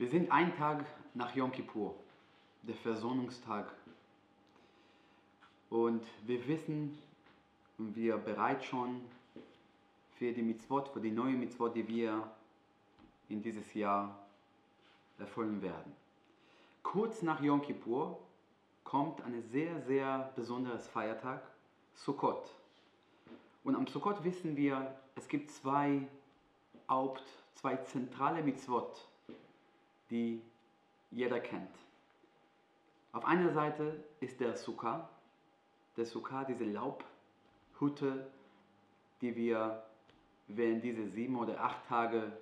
Wir sind einen Tag nach Yom Kippur, der Versöhnungstag. Und wir wissen, wir bereit schon für die Mitzvot, für die neue Mitzvot, die wir in dieses Jahr erfüllen werden. Kurz nach Yom Kippur kommt ein sehr, sehr besonderes Feiertag, Sukkot. Und am Sukkot wissen wir, es gibt zwei Haupt, zwei zentrale Mitzvot, die jeder kennt. Auf einer Seite ist der Sukkah, der Sukkah, diese Laubhütte, die wir während diese sieben oder acht Tage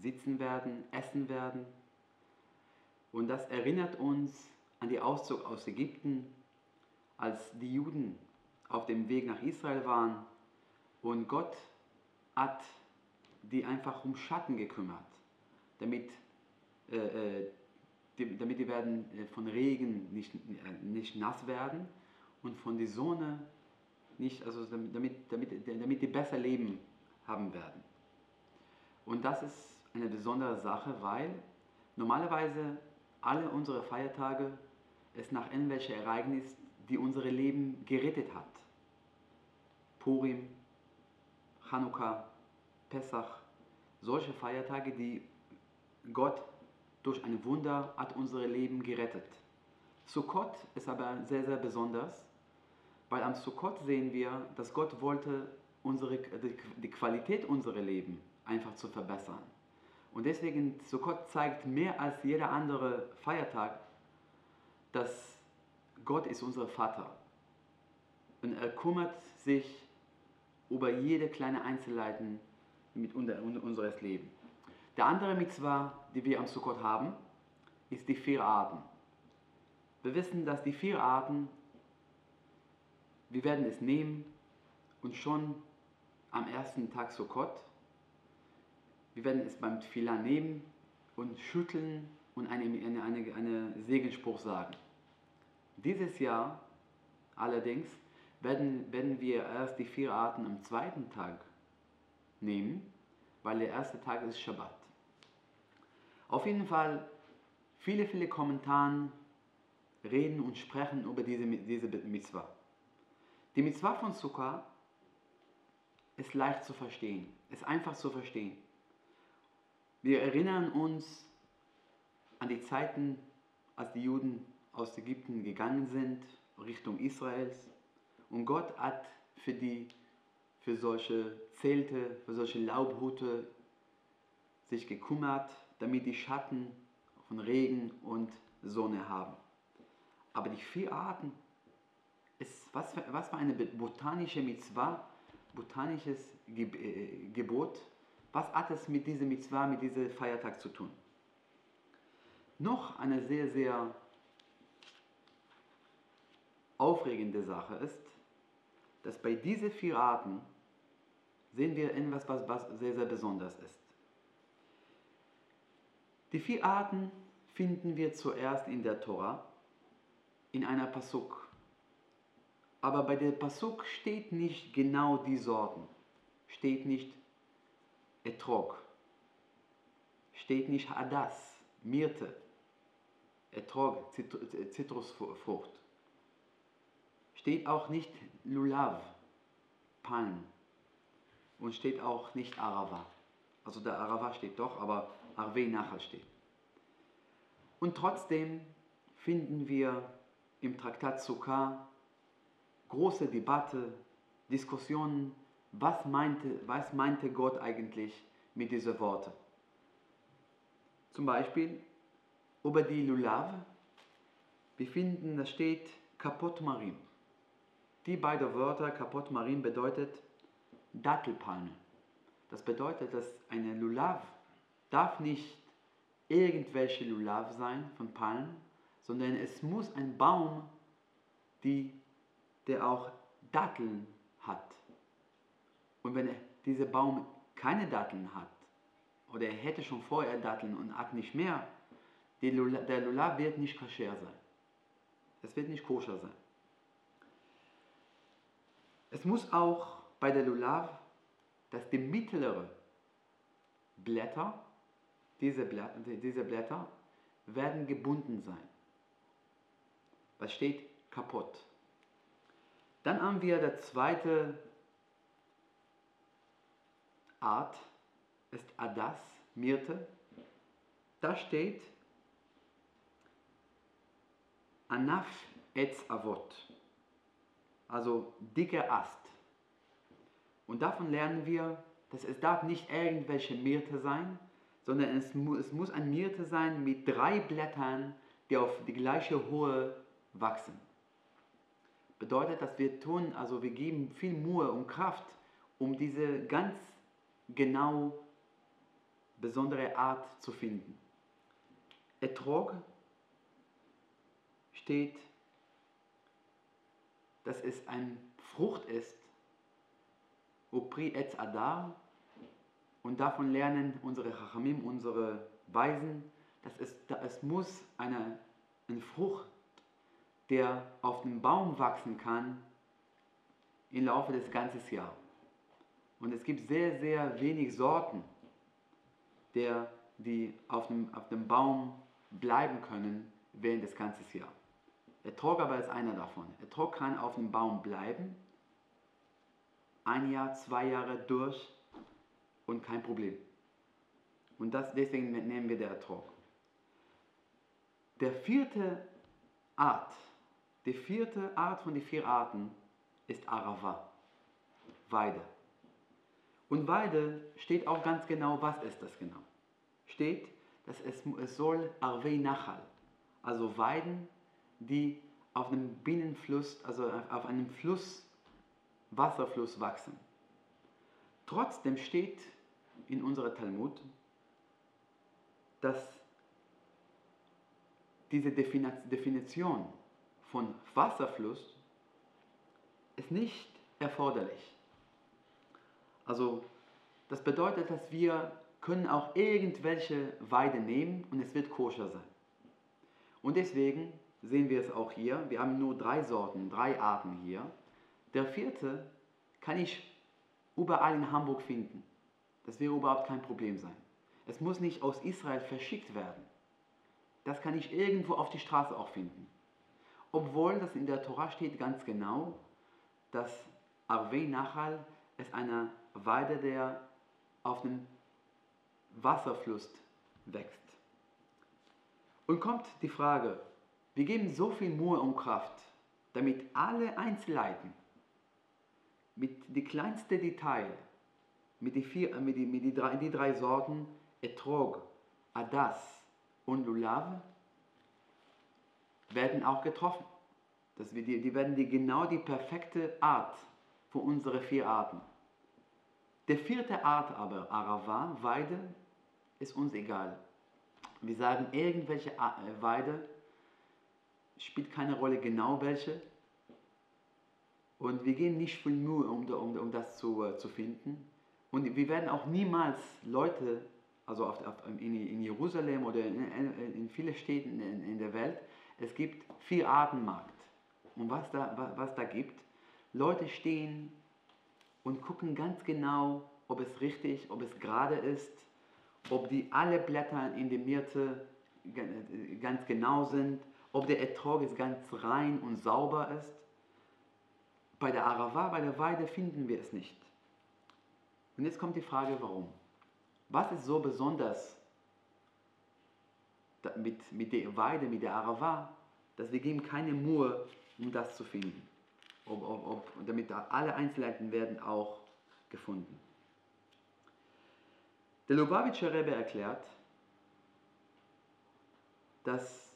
sitzen werden, essen werden. Und das erinnert uns an den Auszug aus Ägypten, als die Juden auf dem Weg nach Israel waren und Gott hat die einfach um Schatten gekümmert, damit, äh, äh die, damit die werden äh, von Regen nicht, äh, nicht nass werden und von der Sonne nicht, also damit, damit, damit die besser leben haben werden. Und das ist eine besondere Sache, weil normalerweise alle unsere Feiertage es nach irgendwelchen Ereignissen, die unsere Leben gerettet hat. Purim, Chanukka, Pessach, solche Feiertage, die Gott durch ein Wunder hat unsere Leben gerettet. Sukkot ist aber sehr, sehr besonders, weil am Sukkot sehen wir, dass Gott wollte unsere, die Qualität unserer Leben einfach zu verbessern. Und deswegen Sukkot zeigt mehr als jeder andere Feiertag, dass Gott ist unser Vater. Und er kümmert sich über jede kleine Einzelheiten mit unseres Lebens. Der andere Mitzvah, die wir am Sukkot haben, ist die vier Arten. Wir wissen, dass die vier Arten, wir werden es nehmen und schon am ersten Tag Sukkot, wir werden es beim Tfilah nehmen und schütteln und einen eine, eine, eine Segenspruch sagen. Dieses Jahr allerdings werden, werden wir erst die vier Arten am zweiten Tag nehmen, weil der erste Tag ist Shabbat. Auf jeden Fall, viele, viele Kommentare reden und sprechen über diese, diese Mitzvah. Die Mitzvah von Sukkah ist leicht zu verstehen, ist einfach zu verstehen. Wir erinnern uns an die Zeiten, als die Juden aus Ägypten gegangen sind, Richtung Israels. Und Gott hat für, die, für solche Zelte, für solche Laubhütte sich gekümmert, damit die Schatten von Regen und Sonne haben. Aber die vier Arten, ist, was, für, was für eine botanische Mitzvah, botanisches äh, Gebot, was hat es mit diesem Mitzvah, mit diesem Feiertag zu tun? Noch eine sehr, sehr aufregende Sache ist, dass bei diesen vier Arten sehen wir etwas, was, was sehr, sehr besonders ist. Die vier Arten finden wir zuerst in der Tora, in einer Pasuk. Aber bei der Pasuk steht nicht genau die Sorten, steht nicht Etrog, steht nicht Hadas, Myrte, Etrog, Zitrusfrucht steht auch nicht Lulav, Palm. Und steht auch nicht Arava. Also der Arava steht doch, aber Arve nachher steht. Und trotzdem finden wir im Traktat Sukkah große Debatte, Diskussionen, was meinte, was meinte Gott eigentlich mit diesen Worten. Zum Beispiel über die Lulav, wir finden, da steht Kapot Marim. Die beiden Wörter kaputt marin bedeutet Dattelpalme. Das bedeutet, dass eine Lulav darf nicht irgendwelche Lulav sein von Palmen, sondern es muss ein Baum, die, der auch Datteln hat. Und wenn dieser Baum keine Datteln hat, oder er hätte schon vorher Datteln und hat nicht mehr, Lula, der Lulav wird nicht kascher sein. Es wird nicht koscher sein. Es muss auch bei der Lulav, dass die mittleren Blätter, diese Blätter, werden gebunden sein. Was steht kaputt? Dann haben wir der zweite Art, ist Adas, Myrte. Da steht Anaf Etz Avot, also dicker Ast. Und davon lernen wir, dass es darf nicht irgendwelche Myrte sein, sondern es, mu es muss ein Myrte sein mit drei Blättern, die auf die gleiche Höhe wachsen. Bedeutet, dass wir tun, also wir geben viel Mühe und Kraft, um diese ganz genau besondere Art zu finden. Etrog steht, dass es eine Frucht ist, Opri Etz Adar, und davon lernen unsere Chachamim, unsere Weisen, dass es, dass es muss eine, eine Frucht, der auf dem Baum wachsen kann, im Laufe des ganzen Jahres. Und es gibt sehr, sehr wenig Sorten, der, die auf dem, auf dem Baum bleiben können während des ganzen Jahres. Der Trog aber ist einer davon. Der Trog kann auf dem Baum bleiben, ein Jahr, zwei Jahre durch und kein Problem. Und das, deswegen nehmen wir der Ertrag. Der vierte Art, die vierte Art von den vier Arten ist Arava, Weide. Und Weide steht auch ganz genau, was ist das genau? Steht, dass es, es soll Arvei Nachal, also Weiden, die auf einem Binnenfluss, also auf einem Fluss, Wasserfluss wachsen. Trotzdem steht in unserer Talmud, dass diese Definition von Wasserfluss ist nicht erforderlich. Also das bedeutet, dass wir können auch irgendwelche Weide nehmen und es wird koscher sein. Und deswegen sehen wir es auch hier. Wir haben nur drei Sorten, drei Arten hier. Der vierte kann ich überall in Hamburg finden. Das wäre überhaupt kein Problem sein. Es muss nicht aus Israel verschickt werden. Das kann ich irgendwo auf die Straße auch finden. Obwohl das in der Tora steht ganz genau, dass Arvei Nachal ist eine Weide, der auf dem Wasserfluss wächst. Und kommt die Frage, wir geben so viel Mühe und Kraft, damit alle Einzelheiten, mit die kleinste Detail, mit die, vier, äh, mit die, mit die, drei, die drei Sorten Etrog, Adas und Lulav, werden auch getroffen. Das die, die werden die genau die perfekte Art für unsere vier Arten. Der vierte Art aber, Arava, Weide, ist uns egal. Wir sagen, irgendwelche äh, Weide spielt keine Rolle genau welche. Und wir gehen nicht viel Mühe, um, um, um das zu, uh, zu finden. Und wir werden auch niemals Leute, also auf, auf, in, in, Jerusalem oder in, in vielen Städten in, in, der Welt, es gibt vier Artenmarkt. Und was da, was, was da gibt, Leute stehen und gucken ganz genau, ob es richtig, ob es gerade ist, ob die alle Blätter in der Myrte ganz genau sind, ob der Ertrag ganz rein und sauber ist. Bei der Arava, bei der Weide finden wir es nicht. Und jetzt kommt die Frage, warum? Was ist so besonders mit, mit der Weide, mit der Arava, dass wir geben keine Mühe, um das zu finden? Ob, ob, ob, damit alle Einzelheiten werden auch gefunden. Der Lubavitcher Rebbe erklärt, dass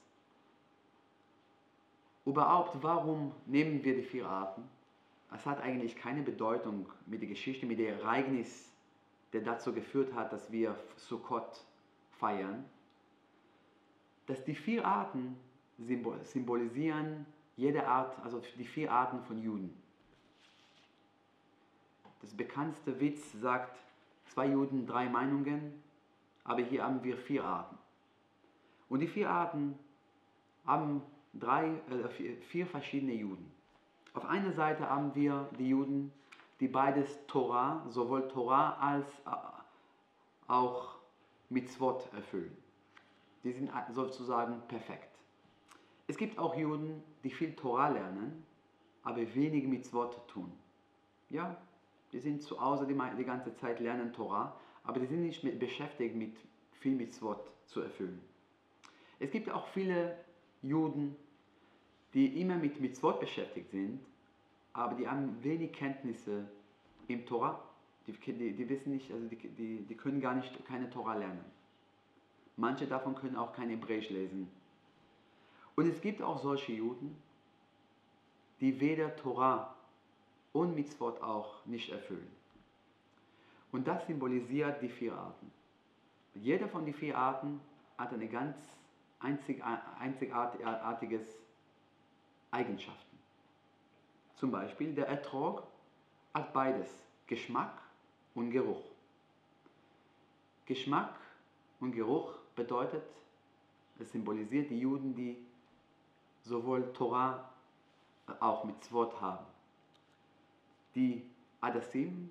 überhaupt, warum nehmen wir die vier Arten? Es hat eigentlich keine Bedeutung mit der Geschichte, mit dem Ereignis, der dazu geführt hat, dass wir Sukkot feiern. Dass die vier Arten symbolisieren jede Art, also die vier Arten von Juden. Das bekannteste Witz sagt, zwei Juden, drei Meinungen, aber hier haben wir vier Arten. Und die vier Arten haben drei, äh, vier, vier verschiedene Juden. Auf einer Seite haben wir die Juden, die beides Torah, sowohl Torah als äh, auch Mitzvot erfüllen. die sind sozusagen perfekt. Es gibt auch Juden, die viel Torah lernen, aber wenig Mitzvot tun. Ja, die sind zu Hause die, die ganze Zeit lernen Torah, aber die sind nicht mit, beschäftigt mit viel Mitzvot zu erfüllen. Es gibt auch viele Juden, die immer mit Mitzvot beschäftigt sind, aber die haben wenig Kenntnisse im Torah. Die, die, die wissen nicht, also die, die, die können gar nicht keine Torah lernen. Manche davon können auch kein Hebräisch lesen. Und es gibt auch solche Juden, die weder Torah und Mitzvot auch nicht erfüllen. Und das symbolisiert die vier Arten. Jeder von den vier Arten hat eine ganz einzig, einzigartiges Eigenschaften. Zum Beispiel der Ertrag hat beides, Geschmack und Geruch. Geschmack und Geruch bedeutet, es symbolisiert die Juden, die sowohl Torah auch mit Wort haben. Die Adassim,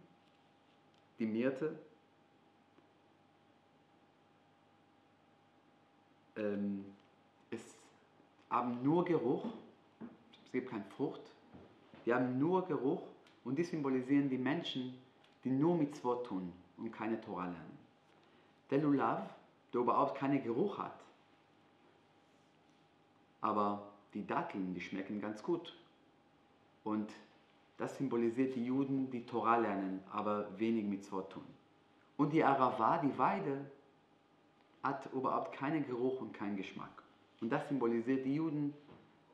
die Myrte, ähm, es haben nur Geruch, es gibt keine Frucht, die haben nur Geruch und die symbolisieren die Menschen, die nur mit Wort tun und keine Torah lernen. Der Lulav, der überhaupt keinen Geruch hat, aber die Datteln, die schmecken ganz gut. Und das symbolisiert die Juden, die Torah lernen, aber wenig mit Wort tun. Und die Arava, die Weide, hat überhaupt keinen Geruch und keinen Geschmack. Und das symbolisiert die Juden,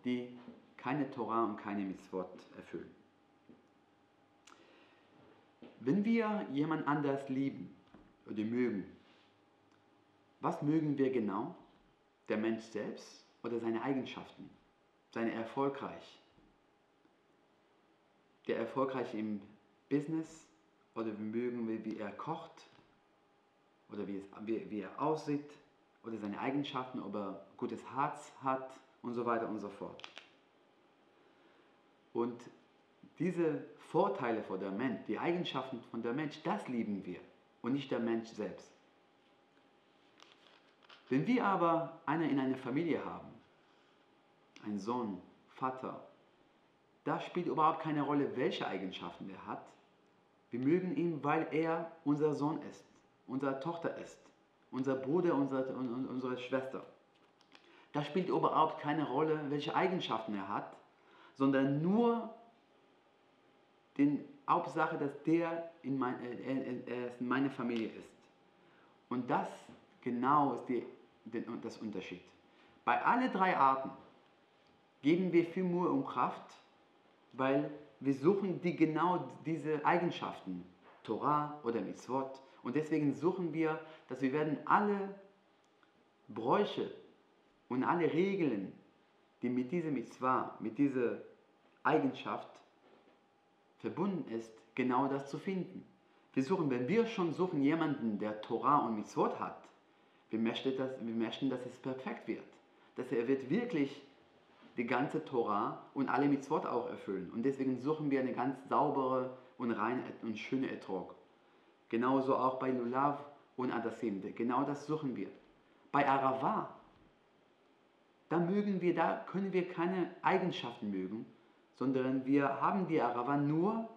die keine Torah und keine Mitzvot erfüllen. Wenn wir jemand anders lieben oder mögen, was mögen wir genau? Der Mensch selbst oder seine Eigenschaften? Seine erfolgreich? Der erfolgreich im Business oder wir mögen, wie er kocht oder wie, es, wie, wie er aussieht oder seine Eigenschaften, ob er gutes Herz hat und so weiter und so fort. Und diese Vorteile von der Mensch, die Eigenschaften von der Mensch, das lieben wir und nicht der Mensch selbst. Wenn wir aber einer in einer Familie haben, ein Sohn, Vater, da spielt überhaupt keine Rolle, welche Eigenschaften er hat. Wir mögen ihn, weil er unser Sohn ist unsere Tochter ist, unser Bruder, unsere, unsere Schwester. Da spielt überhaupt keine Rolle, welche Eigenschaften er hat, sondern nur die Hauptsache, dass der in, mein, äh, äh, in meine Familie ist. Und das genau ist die, das Unterschied. Bei allen drei Arten geben wir viel Mühe und Kraft, weil wir suchen die genau diese Eigenschaften, Torah oder Mitzvot, und deswegen suchen wir, dass wir werden alle Bräuche und alle Regeln, die mit dieser Mitzvah, mit dieser Eigenschaft verbunden ist, genau das zu finden. Wir suchen, wenn wir schon suchen jemanden, der Torah und Mitzvot hat, wir möchten, dass, wir möchten, dass es perfekt wird. Dass er wird wirklich die ganze Torah und alle Mitzvot auch erfüllen. Und deswegen suchen wir eine ganz saubere und reine und schöne Ertrag. Genauso auch bei Lulav und Adassim. Genau das suchen wir. Bei Arava, da mögen wir, da können wir keine Eigenschaften mögen, sondern wir haben die Arava nur,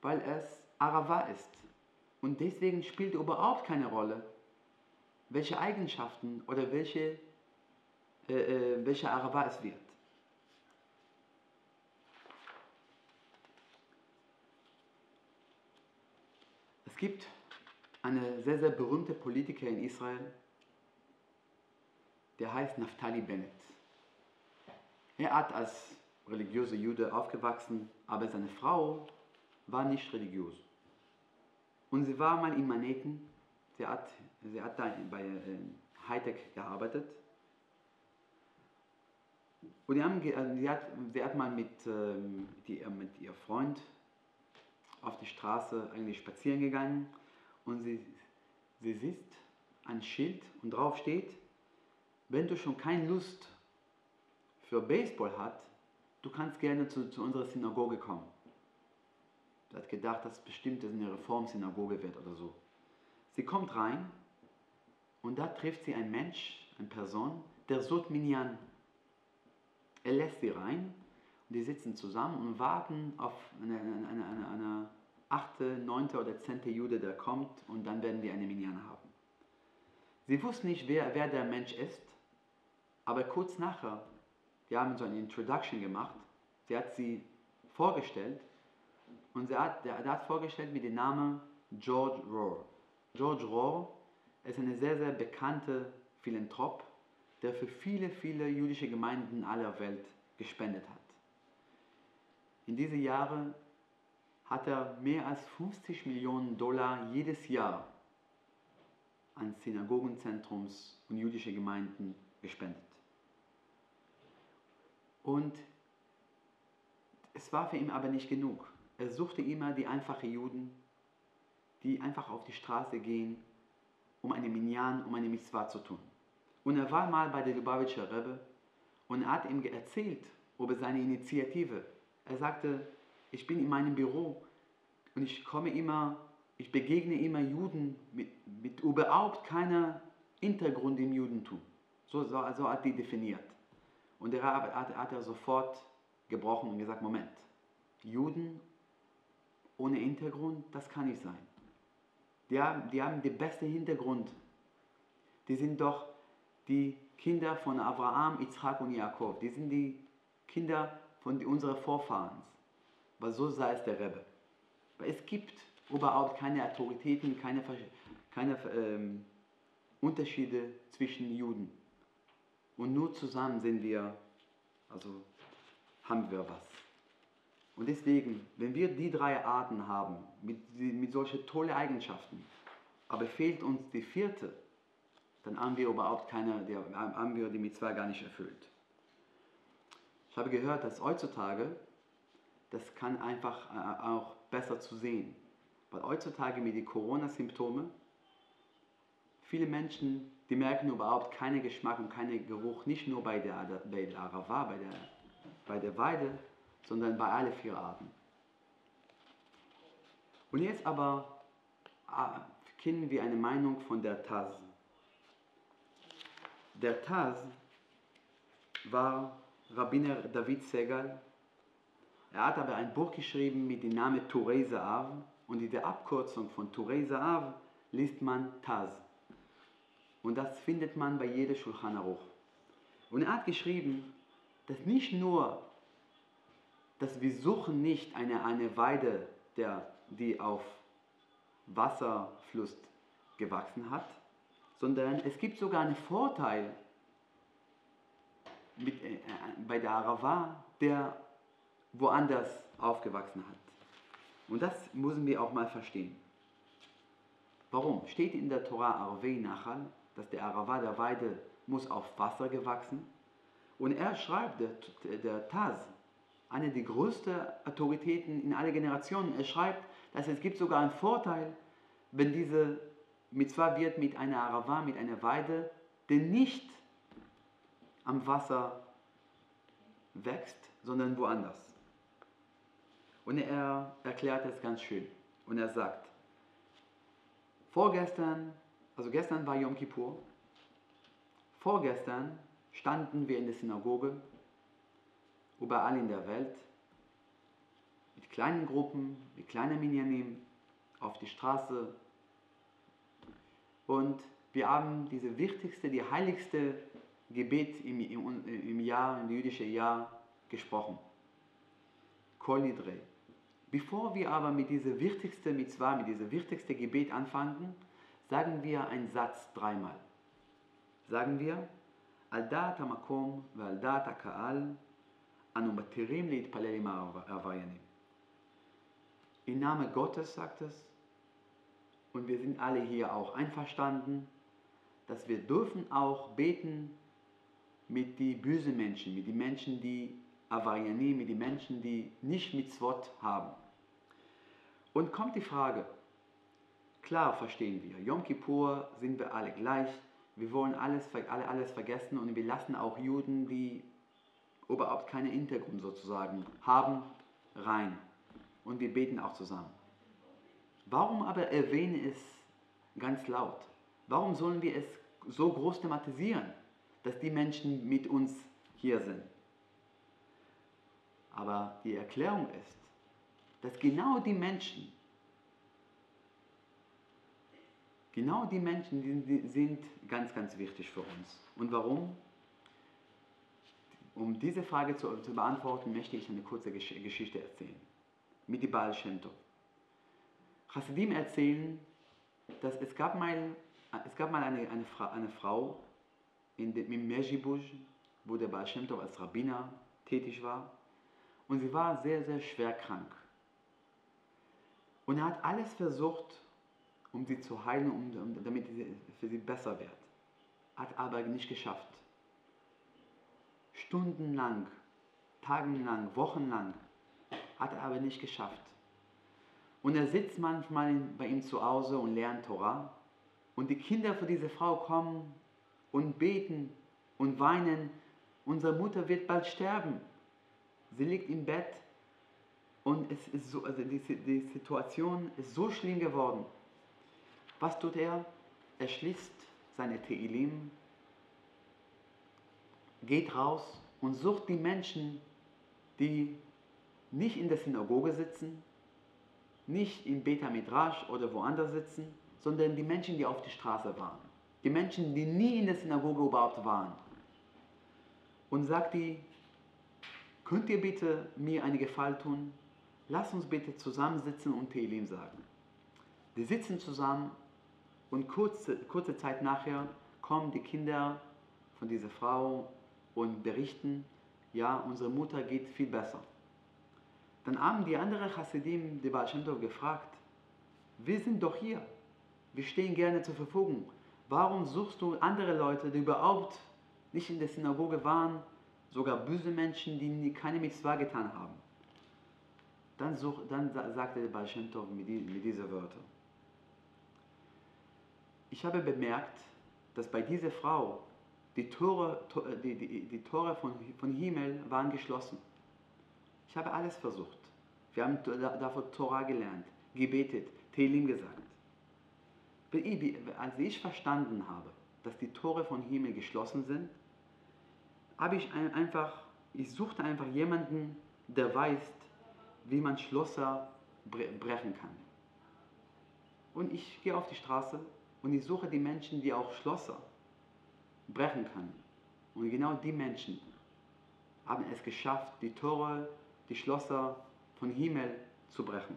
weil es Arava ist. Und deswegen spielt überhaupt keine Rolle, welche Eigenschaften oder welche, äh, äh, welche Arava es wird. gibt einen sehr, sehr berühmten Politiker in Israel, der heißt Naftali Bennett. Er hat als religiöser Jude aufgewachsen, aber seine Frau war nicht religiös. Und sie war mal in Manhattan, sie hat, sie hat da bei äh, Hightech gearbeitet. Und die haben, sie, hat, sie hat mal mit, ähm, die, mit ihrem Freund auf die Straße eigentlich spazieren gegangen und sie, sie sieht ein Schild und drauf steht, wenn du schon keine Lust für Baseball hast, du kannst gerne zu, zu unserer Synagoge kommen. Sie hat gedacht, dass bestimmt eine Reformsynagoge wird oder so. Sie kommt rein Und da trifft sie einen Mensch, eine Person, der sucht Minyan. Er lässt sie rein und die sitzen zusammen und warten auf eine, eine, eine, eine, achte, neunte oder zehnte Jude, der kommt und dann werden die eine Minyan haben. Sie wussten nicht, wer, wer der Mensch ist, aber kurz nachher, die haben so eine Introduction gemacht, sie hat sie vorgestellt und sie hat, der, der hat vorgestellt mit dem Namen George Rohr. George Rohr ist ein sehr, sehr bekannter Philanthrop, der für viele, viele jüdische Gemeinden aller Welt gespendet hat. In diesen Jahren hat er mehr als 50 Millionen Dollar jedes Jahr an Synagogenzentrums und jüdische Gemeinden gespendet. Und es war für ihn aber nicht genug. Er suchte immer die einfachen Juden, die einfach auf die Straße gehen, um eine Minyan, um eine Mitzvah zu tun. Und er war mal bei der Lubavitcher Rebbe und er hat ihm erzählt über seine Initiative. Er sagte, ich bin in meinem Büro und ich komme immer, ich begegne immer Juden mit, mit überhaupt keiner Hintergrund im Judentum. So, so, so hat die definiert. Und er hat, hat er sofort gebrochen und gesagt, Moment, Juden ohne Hintergrund, das kann nicht sein. Die haben, die haben den besten Hintergrund. Die sind doch die Kinder von Abraham, Isaac und Jakob. Die sind die Kinder von unseren Vorfahren. Weil so sei es der Rebbe. Weil es gibt überhaupt keine Autoritäten, keine, keine ähm, Unterschiede zwischen Juden. Und nur zusammen sind wir, also haben wir was. Und deswegen, wenn wir die drei Arten haben, mit, mit solchen tollen Eigenschaften, aber fehlt uns die vierte, dann haben wir überhaupt keine, haben wir die Mitzvah gar nicht erfüllt. Ich habe gehört, dass heutzutage, das kann einfach äh, auch besser zu sehen, weil heutzutage mit den Corona-Symptomen, viele Menschen, die merken überhaupt keinen Geschmack und keinen Geruch, nicht nur bei der, bei der Arava, bei der, bei der Weide, sondern bei allen vier Arten. Und jetzt aber kennen wir eine Meinung von der Taz. Der Taz war Rabbiner David Segal. Er hat aber ein Buch geschrieben mit dem Namen Turei Zaav und in der Abkürzung von Turei Zaav liest man Taz. Und das findet man bei jedem Shulchan Aruch. Und er hat geschrieben, dass nicht nur, dass wir suchen nicht eine, eine Weide, der, die auf Wasserfluss gewachsen hat, sondern es gibt sogar einen Vorteil mit, äh, bei der Arava, der woanders aufgewachsen hat. Und das müssen wir auch mal verstehen. Warum? Steht in der Torah Arvei Nachal, dass der Arava der Weide muss auf Wasser gewachsen. Und er schreibt, der, der Taz, eine der größten Autoritäten in alle Generationen, er schreibt, dass es gibt sogar einen Vorteil, wenn diese Mitzvah wird mit einer Arava, mit einer Weide, die nicht am Wasser wächst, sondern woanders. Und er erklärt es ganz schön. Und er sagt, vorgestern, also gestern war Yom Kippur, vorgestern standen wir in der Synagoge, überall in der Welt, mit kleinen Gruppen, mit kleinen Minyanim, auf die Straße, und wir haben diese wichtigste, die heiligste Gebet im, im, im Jahr, im jüdischen Jahr gesprochen. Kol Bevor wir aber mit dieser wichtigsten Mitzvah, mit diesem wichtigsten Gebet anfangen, sagen wir einen Satz dreimal. Sagen wir, על דעת המקום ועל דעת הקהל אנו מתירים להתפלל עם העבריינים. Im Namen Gottes, sagt es, und wir sind alle hier auch einverstanden, dass wir dürfen auch beten mit den bösen Menschen, mit den Menschen, die Avariani, mit den Menschen, die nicht mit Swat haben. Und kommt die Frage, klar verstehen wir, Yom Kippur sind wir alle gleich, wir wollen alles, alle, alles vergessen und wir lassen auch Juden, die überhaupt keinen Hintergrund sozusagen haben, rein. Und wir beten auch zusammen. Warum aber erwähne es ganz laut? Warum sollen wir es so groß thematisieren, dass die Menschen mit uns hier sind. Aber die Erklärung ist, dass genau die Menschen, genau die Menschen die sind ganz, ganz wichtig für uns. Und warum? Um diese Frage zu, zu beantworten, möchte ich eine kurze Gesch Geschichte erzählen. Mit Shem Tov. Hasidim erzählen, dass es gab mal, es gab mal eine, eine, Fra eine Frau in dem, im Mejibush, wo der Baal Shem Tov als Rabbiner tätig war. Und sie war sehr, sehr schwer krank. Und er hat alles versucht, um sie zu heilen, um, damit es für sie besser wird. Hat aber nicht geschafft. Stundenlang, tagelang, wochenlang hat er aber nicht geschafft. Und er sitzt manchmal bei ihm zu Hause und lernt Torah. Und die Kinder von dieser Frau kommen und beten und weinen. Unsere Mutter wird bald sterben. Sie liegt im Bett und es ist so, also die, die Situation ist so schlimm geworden. Was tut er? Er schließt seine Teilim, geht raus und sucht die Menschen, die nicht in der Synagoge sitzen, nicht im Beta Midrash oder woanders sitzen, sondern die Menschen, die auf der Straße waren. Die Menschen, die nie in der Synagoge überhaupt waren. Und sagt die, könnt ihr bitte mir eine Gefallen tun? Lass uns bitte zusammensitzen und Tehilim sagen. Die sitzen zusammen und kurze, kurze Zeit nachher kommen die Kinder von dieser Frau und berichten, ja, unsere Mutter geht viel besser. Dann haben die anderen Hasidim die Baal Shem Tov gefragt, wir sind doch hier, wir stehen gerne zur Verfügung. Warum suchst du andere Leute, die überhaupt nicht in der Synagoge waren, sogar böse Menschen, die keine Mitzvah getan haben? Dann, such, dann sagte der Baal Shem Tov mit, mit diesen Wörtern. Ich habe bemerkt, dass bei dieser Frau die Tore, die, die, die Tore von, von Himmel waren geschlossen. Ich habe alles versucht. Wir haben davon Torah gelernt, gebetet, Telim gesagt. Als ich verstanden habe, dass die Tore von Himmel geschlossen sind, habe ich einfach, ich suchte einfach jemanden, der weiß, wie man Schlösser brechen kann. Und ich gehe auf die Straße und ich suche die Menschen, die auch Schlösser brechen können. Und genau die Menschen haben es geschafft, die Tore die Schlösser von Himmel zu brechen.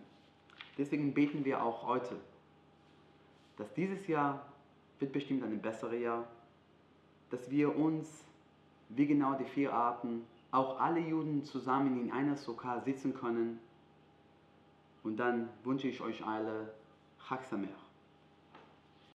Deswegen beten wir auch heute, dass dieses Jahr wird bestimmt ein besseres Jahr, dass wir uns, wie genau die vier Arten, auch alle Juden zusammen in einer Sukkah sitzen können. Und dann wünsche ich euch alle Chag.